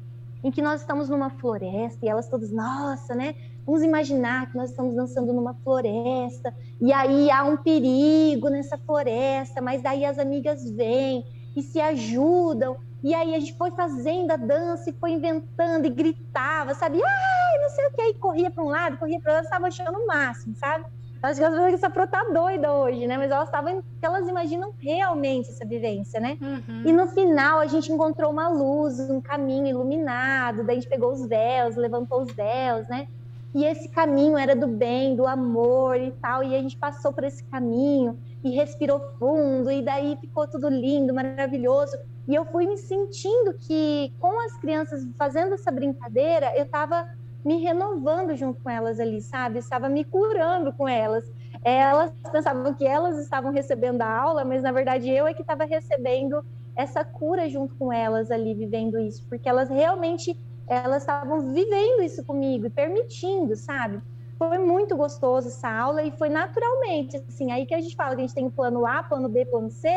em que nós estamos numa floresta e elas todas, nossa, né? Vamos imaginar que nós estamos dançando numa floresta e aí há um perigo nessa floresta, mas daí as amigas vêm e se ajudam. E aí a gente foi fazendo a dança e foi inventando e gritava, sabe? Ai, não sei o que. Aí corria para um lado, corria para o outro, estava achando o máximo, sabe? Acho que as essa pro tá doida hoje, né? Mas elas estavam, elas imaginam realmente essa vivência, né? Uhum. E no final a gente encontrou uma luz, um caminho iluminado, daí a gente pegou os véus, levantou os véus, né? E esse caminho era do bem, do amor e tal. E a gente passou por esse caminho e respirou fundo, e daí ficou tudo lindo, maravilhoso. E eu fui me sentindo que, com as crianças fazendo essa brincadeira, eu estava me renovando junto com elas ali, sabe? Estava me curando com elas. Elas pensavam que elas estavam recebendo a aula, mas na verdade eu é que estava recebendo essa cura junto com elas ali, vivendo isso, porque elas realmente elas estavam vivendo isso comigo e permitindo, sabe? Foi muito gostoso essa aula e foi naturalmente, assim, aí que a gente fala que a gente tem o plano A, plano B, plano C,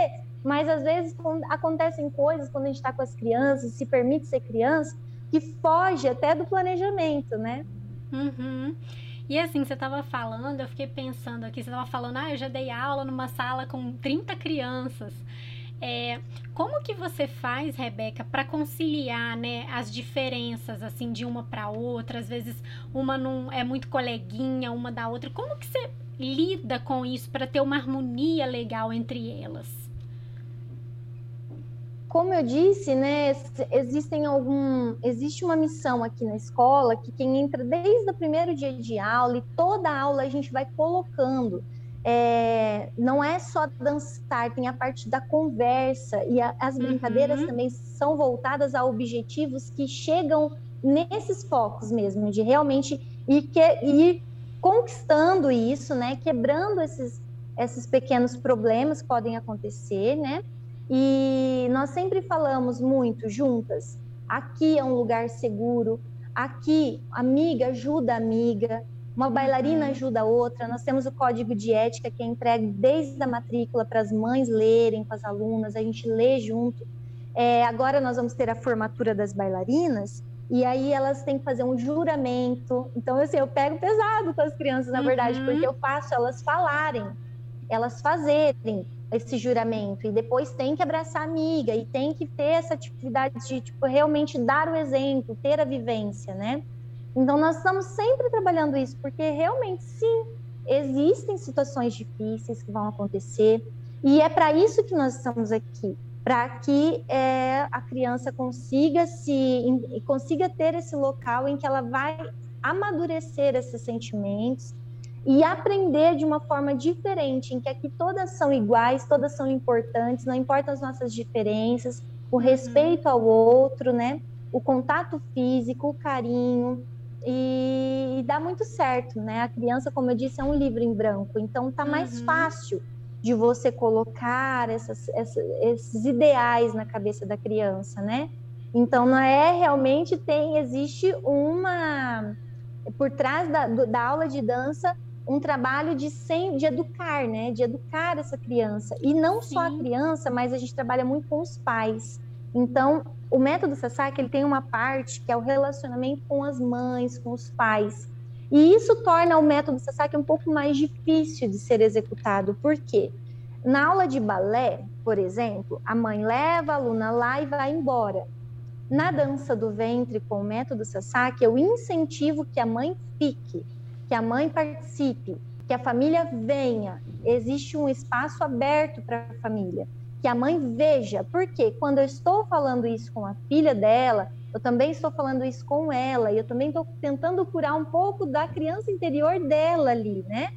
mas às vezes acontecem coisas quando a gente está com as crianças, se permite ser criança, que foge até do planejamento, né? Uhum. E assim, você estava falando, eu fiquei pensando aqui, você estava falando, ah, eu já dei aula numa sala com 30 crianças. É, como que você faz, Rebeca, para conciliar né, as diferenças assim de uma para outra? Às vezes uma não é muito coleguinha uma da outra. Como que você lida com isso para ter uma harmonia legal entre elas? Como eu disse, né, existem algum, existe uma missão aqui na escola que quem entra desde o primeiro dia de aula e toda aula a gente vai colocando é, não é só dançar, tem a parte da conversa e a, as brincadeiras uhum. também são voltadas a objetivos que chegam nesses focos mesmo, de realmente ir, que, ir conquistando isso, né? Quebrando esses, esses pequenos problemas que podem acontecer, né? E nós sempre falamos muito juntas, aqui é um lugar seguro, aqui amiga ajuda amiga, uma bailarina uhum. ajuda a outra. Nós temos o código de ética que é entregue desde a matrícula para as mães lerem com as alunas, a gente lê junto. É, agora nós vamos ter a formatura das bailarinas e aí elas têm que fazer um juramento. Então, assim, eu pego pesado com as crianças, na verdade, uhum. porque eu faço elas falarem, elas fazerem esse juramento e depois tem que abraçar a amiga e tem que ter essa atividade de tipo realmente dar o exemplo, ter a vivência, né? Então, nós estamos sempre trabalhando isso, porque realmente, sim, existem situações difíceis que vão acontecer. E é para isso que nós estamos aqui, para que é, a criança consiga se consiga ter esse local em que ela vai amadurecer esses sentimentos e aprender de uma forma diferente, em que aqui todas são iguais, todas são importantes, não importam as nossas diferenças, o uhum. respeito ao outro, né? O contato físico, o carinho, e, e, dá muito certo, né? A criança, como eu disse, é um livro em branco, então tá mais uhum. fácil de você colocar essas, essas, esses ideais na cabeça da criança, né? Então não é realmente tem existe uma por trás da, da aula de dança um trabalho de sem, de educar, né? De educar essa criança e não Sim. só a criança, mas a gente trabalha muito com os pais. Então o método Sasaki ele tem uma parte que é o relacionamento com as mães, com os pais. E isso torna o método Sasaki um pouco mais difícil de ser executado. Por quê? Na aula de balé, por exemplo, a mãe leva a aluna lá e vai embora. Na dança do ventre com o método Sasaki, eu incentivo que a mãe fique, que a mãe participe, que a família venha. Existe um espaço aberto para a família que a mãe veja, porque quando eu estou falando isso com a filha dela, eu também estou falando isso com ela, e eu também estou tentando curar um pouco da criança interior dela ali, né?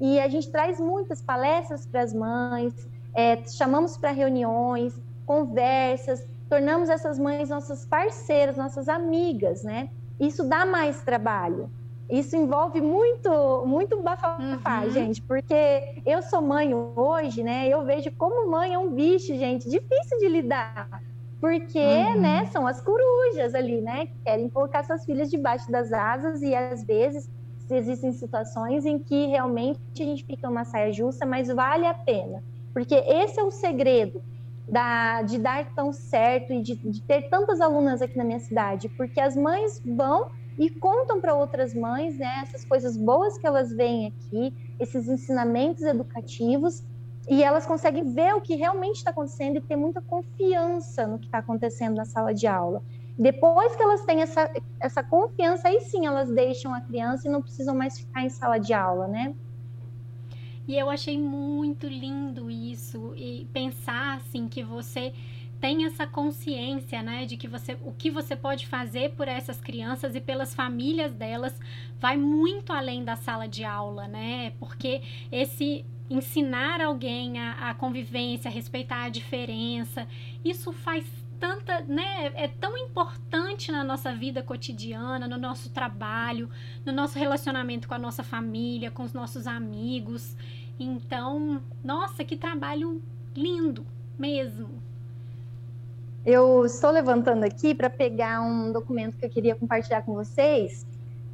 E a gente traz muitas palestras para as mães, é, chamamos para reuniões, conversas, tornamos essas mães nossas parceiras, nossas amigas, né? Isso dá mais trabalho. Isso envolve muito, muito bafafá, uhum. gente, porque eu sou mãe hoje, né? Eu vejo como mãe é um bicho, gente, difícil de lidar. Porque, uhum. né, são as corujas ali, né? Que querem colocar suas filhas debaixo das asas e às vezes existem situações em que realmente a gente fica uma saia justa, mas vale a pena. Porque esse é o segredo da, de dar tão certo e de, de ter tantas alunas aqui na minha cidade, porque as mães vão e contam para outras mães né, essas coisas boas que elas veem aqui, esses ensinamentos educativos, e elas conseguem ver o que realmente está acontecendo e ter muita confiança no que está acontecendo na sala de aula. Depois que elas têm essa, essa confiança, aí sim elas deixam a criança e não precisam mais ficar em sala de aula, né? E eu achei muito lindo isso e pensar assim que você tem essa consciência, né, de que você, o que você pode fazer por essas crianças e pelas famílias delas vai muito além da sala de aula, né? Porque esse ensinar alguém a, a convivência, a respeitar a diferença, isso faz tanta, né, é tão importante na nossa vida cotidiana, no nosso trabalho, no nosso relacionamento com a nossa família, com os nossos amigos. Então, nossa, que trabalho lindo mesmo. Eu estou levantando aqui para pegar um documento que eu queria compartilhar com vocês,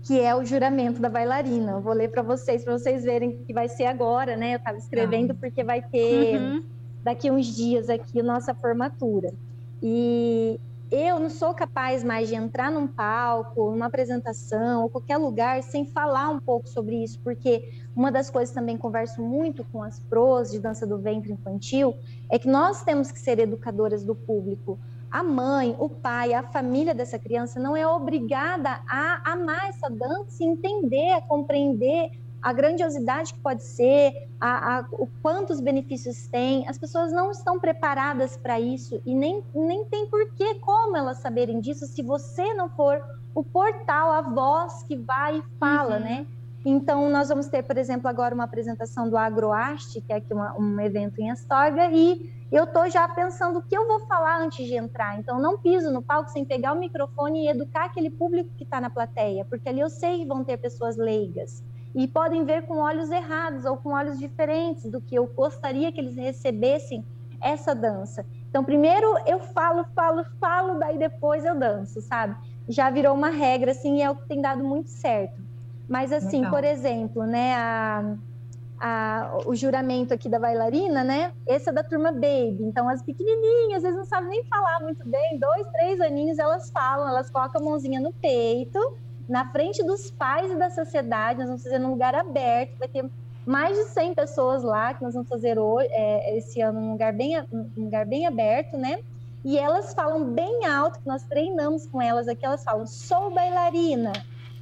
que é o juramento da bailarina. Eu vou ler para vocês, para vocês verem que vai ser agora, né? Eu estava escrevendo ah. porque vai ter uhum. daqui uns dias aqui a nossa formatura. E eu não sou capaz mais de entrar num palco, numa apresentação, ou qualquer lugar, sem falar um pouco sobre isso, porque uma das coisas também converso muito com as pros de dança do ventre infantil é que nós temos que ser educadoras do público. A mãe, o pai, a família dessa criança não é obrigada a amar essa dança, entender, a compreender a grandiosidade que pode ser, a, a, o quantos benefícios tem. As pessoas não estão preparadas para isso e nem, nem tem porquê como elas saberem disso se você não for o portal, a voz que vai e fala, uhum. né? Então, nós vamos ter, por exemplo, agora uma apresentação do Agroarte, que é aqui uma, um evento em Astorga, e eu estou já pensando o que eu vou falar antes de entrar. Então, não piso no palco sem pegar o microfone e educar aquele público que está na plateia, porque ali eu sei que vão ter pessoas leigas e podem ver com olhos errados ou com olhos diferentes do que eu gostaria que eles recebessem essa dança. Então, primeiro eu falo, falo, falo, daí depois eu danço, sabe? Já virou uma regra, assim, e é o que tem dado muito certo. Mas, assim, Legal. por exemplo, né, a, a, o juramento aqui da bailarina, né? Esse é da turma Baby. Então, as pequenininhas, às vezes não sabem nem falar muito bem, dois, três aninhos, elas falam, elas colocam a mãozinha no peito, na frente dos pais e da sociedade. Nós vamos fazer num lugar aberto, vai ter mais de 100 pessoas lá, que nós vamos fazer hoje, é, esse ano num lugar, bem, num lugar bem aberto, né? E elas falam bem alto, que nós treinamos com elas aqui, elas falam, sou bailarina,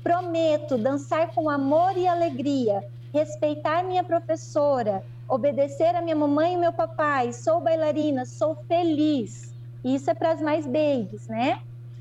Prometo dançar com amor e alegria, respeitar minha professora, obedecer a minha mamãe e meu papai, sou bailarina, sou feliz. Isso é para as mais babies, né?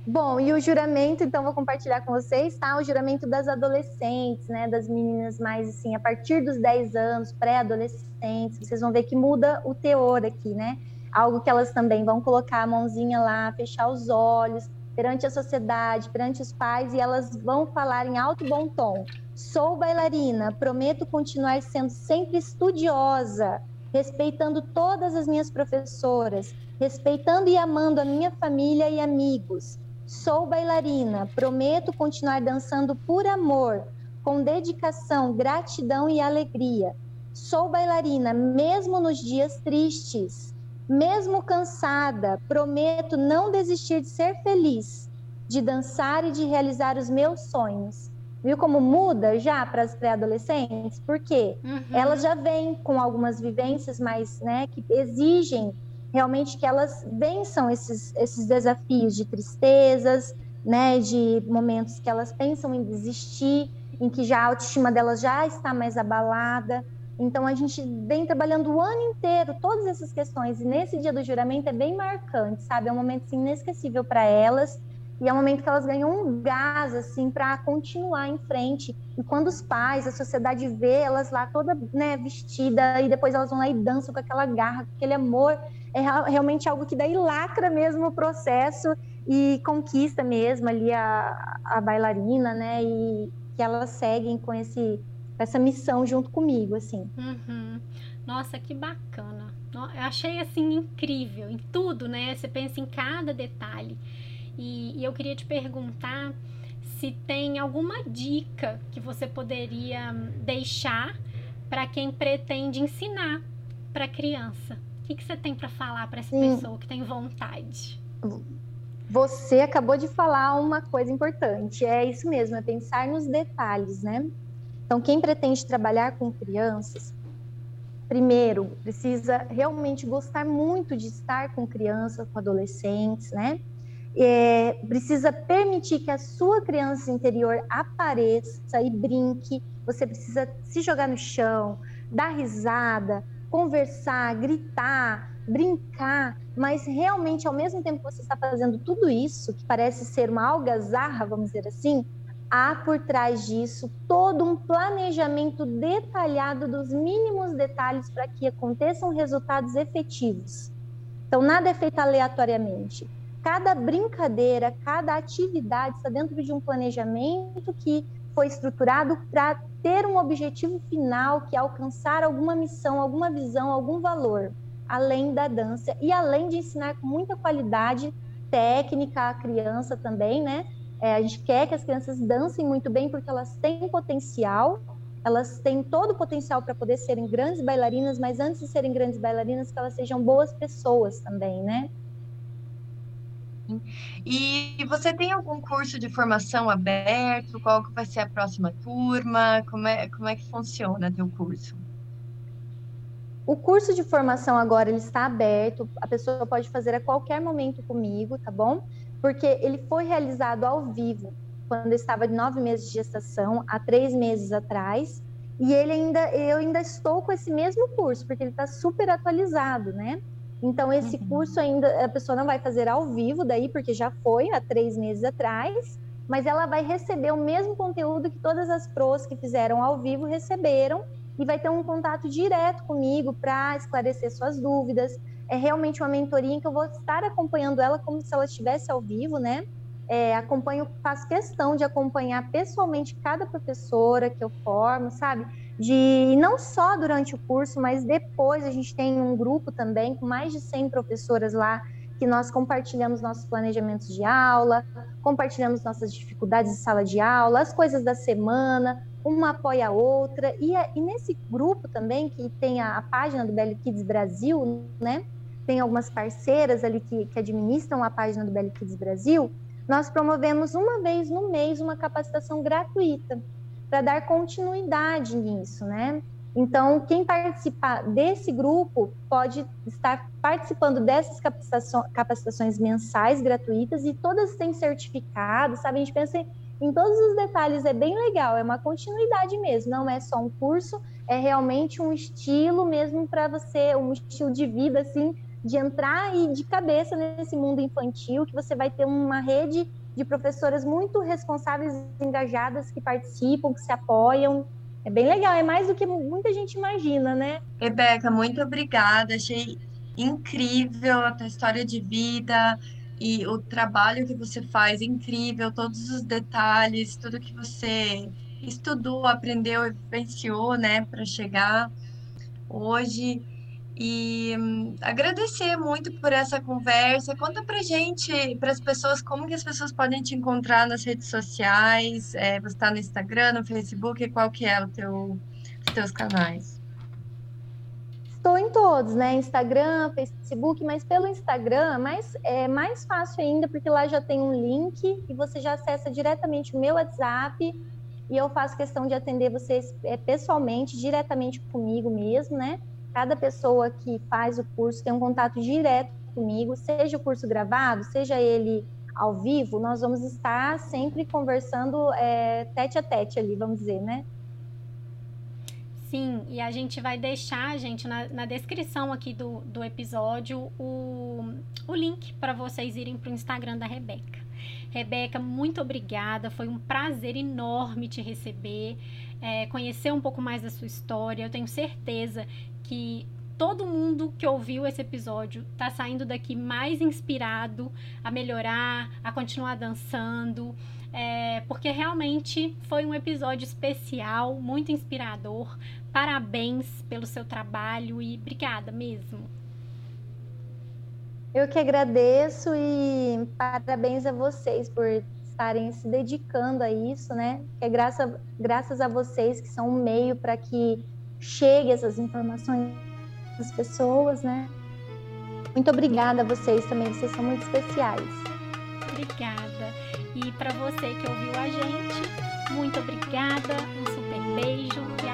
Bom, e o juramento, então vou compartilhar com vocês, tá? O juramento das adolescentes, né? Das meninas mais assim, a partir dos 10 anos, pré-adolescentes. Vocês vão ver que muda o teor aqui, né? Algo que elas também vão colocar a mãozinha lá, fechar os olhos perante a sociedade, perante os pais, e elas vão falar em alto bom tom. Sou bailarina, prometo continuar sendo sempre estudiosa, respeitando todas as minhas professoras, respeitando e amando a minha família e amigos Sou bailarina, prometo continuar dançando por amor, com dedicação, gratidão e alegria. Sou bailarina mesmo nos dias tristes. Mesmo cansada, prometo não desistir de ser feliz, de dançar e de realizar os meus sonhos. Viu como muda já para as pré-adolescentes? Porque uhum. elas já vêm com algumas vivências mais, né, que exigem realmente que elas vençam esses, esses desafios de tristezas, né, de momentos que elas pensam em desistir, em que já a autoestima delas já está mais abalada. Então a gente vem trabalhando o ano inteiro todas essas questões e nesse dia do juramento é bem marcante, sabe? É um momento assim, inesquecível para elas e é um momento que elas ganham um gás assim para continuar em frente. E quando os pais, a sociedade vê elas lá toda, né, vestida e depois elas vão lá e dançam com aquela garra, com aquele amor, é realmente algo que daí lacra mesmo o processo e conquista mesmo ali a, a bailarina, né? E que elas seguem com esse essa missão junto comigo, assim. Uhum. Nossa, que bacana. Eu achei assim incrível em tudo, né? Você pensa em cada detalhe. E, e eu queria te perguntar se tem alguma dica que você poderia deixar para quem pretende ensinar para criança que, que você tem para falar para essa Sim. pessoa que tem vontade? Você acabou de falar uma coisa importante, é isso mesmo, é pensar nos detalhes, né? Então, quem pretende trabalhar com crianças, primeiro, precisa realmente gostar muito de estar com crianças, com adolescentes, né? É, precisa permitir que a sua criança interior apareça e brinque. Você precisa se jogar no chão, dar risada, conversar, gritar, brincar, mas realmente ao mesmo tempo que você está fazendo tudo isso, que parece ser uma algazarra, vamos dizer assim, há por trás disso todo um planejamento detalhado dos mínimos detalhes para que aconteçam resultados efetivos. Então, nada é feito aleatoriamente. Cada brincadeira, cada atividade está dentro de um planejamento que foi estruturado para ter um objetivo final que é alcançar alguma missão, alguma visão, algum valor, além da dança e além de ensinar com muita qualidade técnica à criança também, né? É, a gente quer que as crianças dancem muito bem porque elas têm potencial, elas têm todo o potencial para poder serem grandes bailarinas, mas antes de serem grandes bailarinas, que elas sejam boas pessoas também, né? E você tem algum curso de formação aberto? Qual que vai ser a próxima turma? Como é, como é que funciona teu curso? O curso de formação agora ele está aberto, a pessoa pode fazer a qualquer momento comigo, tá bom? Porque ele foi realizado ao vivo quando eu estava de nove meses de gestação, há três meses atrás, e ele ainda, eu ainda estou com esse mesmo curso, porque ele está super atualizado, né? Então, esse uhum. curso ainda a pessoa não vai fazer ao vivo, daí, porque já foi há três meses atrás, mas ela vai receber o mesmo conteúdo que todas as pros que fizeram ao vivo receberam e vai ter um contato direto comigo para esclarecer suas dúvidas. É realmente uma mentoria em que eu vou estar acompanhando ela como se ela estivesse ao vivo, né? É, acompanho, faço questão de acompanhar pessoalmente cada professora que eu formo, sabe? de não só durante o curso, mas depois a gente tem um grupo também com mais de 100 professoras lá que nós compartilhamos nossos planejamentos de aula, compartilhamos nossas dificuldades de sala de aula, as coisas da semana, uma apoia a outra. E, e nesse grupo também, que tem a, a, página do Belly Kids Brasil, né? Tem algumas parceiras ali que, que administram a página do Belly Kids Brasil. Nós promovemos uma vez no mês uma capacitação gratuita para dar continuidade nisso, né? Então, quem participar desse grupo pode estar participando dessas capacitações mensais gratuitas e todas têm certificado, sabe? A gente pensa em todos os detalhes. É bem legal, é uma continuidade mesmo, não é só um curso, é realmente um estilo mesmo para você, um estilo de vida, assim, de entrar e de cabeça nesse mundo infantil, que você vai ter uma rede de professoras muito responsáveis, engajadas, que participam, que se apoiam. É bem legal, é mais do que muita gente imagina, né? Rebeca, muito obrigada. Achei incrível a tua história de vida e o trabalho que você faz, incrível, todos os detalhes, tudo que você estudou, aprendeu e vivenciou, né, para chegar hoje. E hum, agradecer muito por essa conversa. Conta pra gente, para as pessoas, como que as pessoas podem te encontrar nas redes sociais. É, você está no Instagram, no Facebook, qual que é o teu, os teus canais? Estou em todos, né? Instagram, Facebook, mas pelo Instagram mas é mais fácil ainda, porque lá já tem um link e você já acessa diretamente o meu WhatsApp e eu faço questão de atender vocês é, pessoalmente, diretamente comigo mesmo, né? Cada pessoa que faz o curso tem um contato direto comigo, seja o curso gravado, seja ele ao vivo, nós vamos estar sempre conversando é, tete a tete ali, vamos dizer, né? Sim, e a gente vai deixar, gente, na, na descrição aqui do, do episódio o, o link para vocês irem para o Instagram da Rebeca. Rebeca, muito obrigada. Foi um prazer enorme te receber, é, conhecer um pouco mais da sua história. Eu tenho certeza que todo mundo que ouviu esse episódio tá saindo daqui mais inspirado a melhorar, a continuar dançando, é, porque realmente foi um episódio especial, muito inspirador. Parabéns pelo seu trabalho e obrigada mesmo. Eu que agradeço e parabéns a vocês por estarem se dedicando a isso, né? É graças, graças a vocês que são um meio para que chegue essas informações às pessoas, né? Muito obrigada a vocês também, vocês são muito especiais. Obrigada. E para você que ouviu a gente, muito obrigada, um super beijo e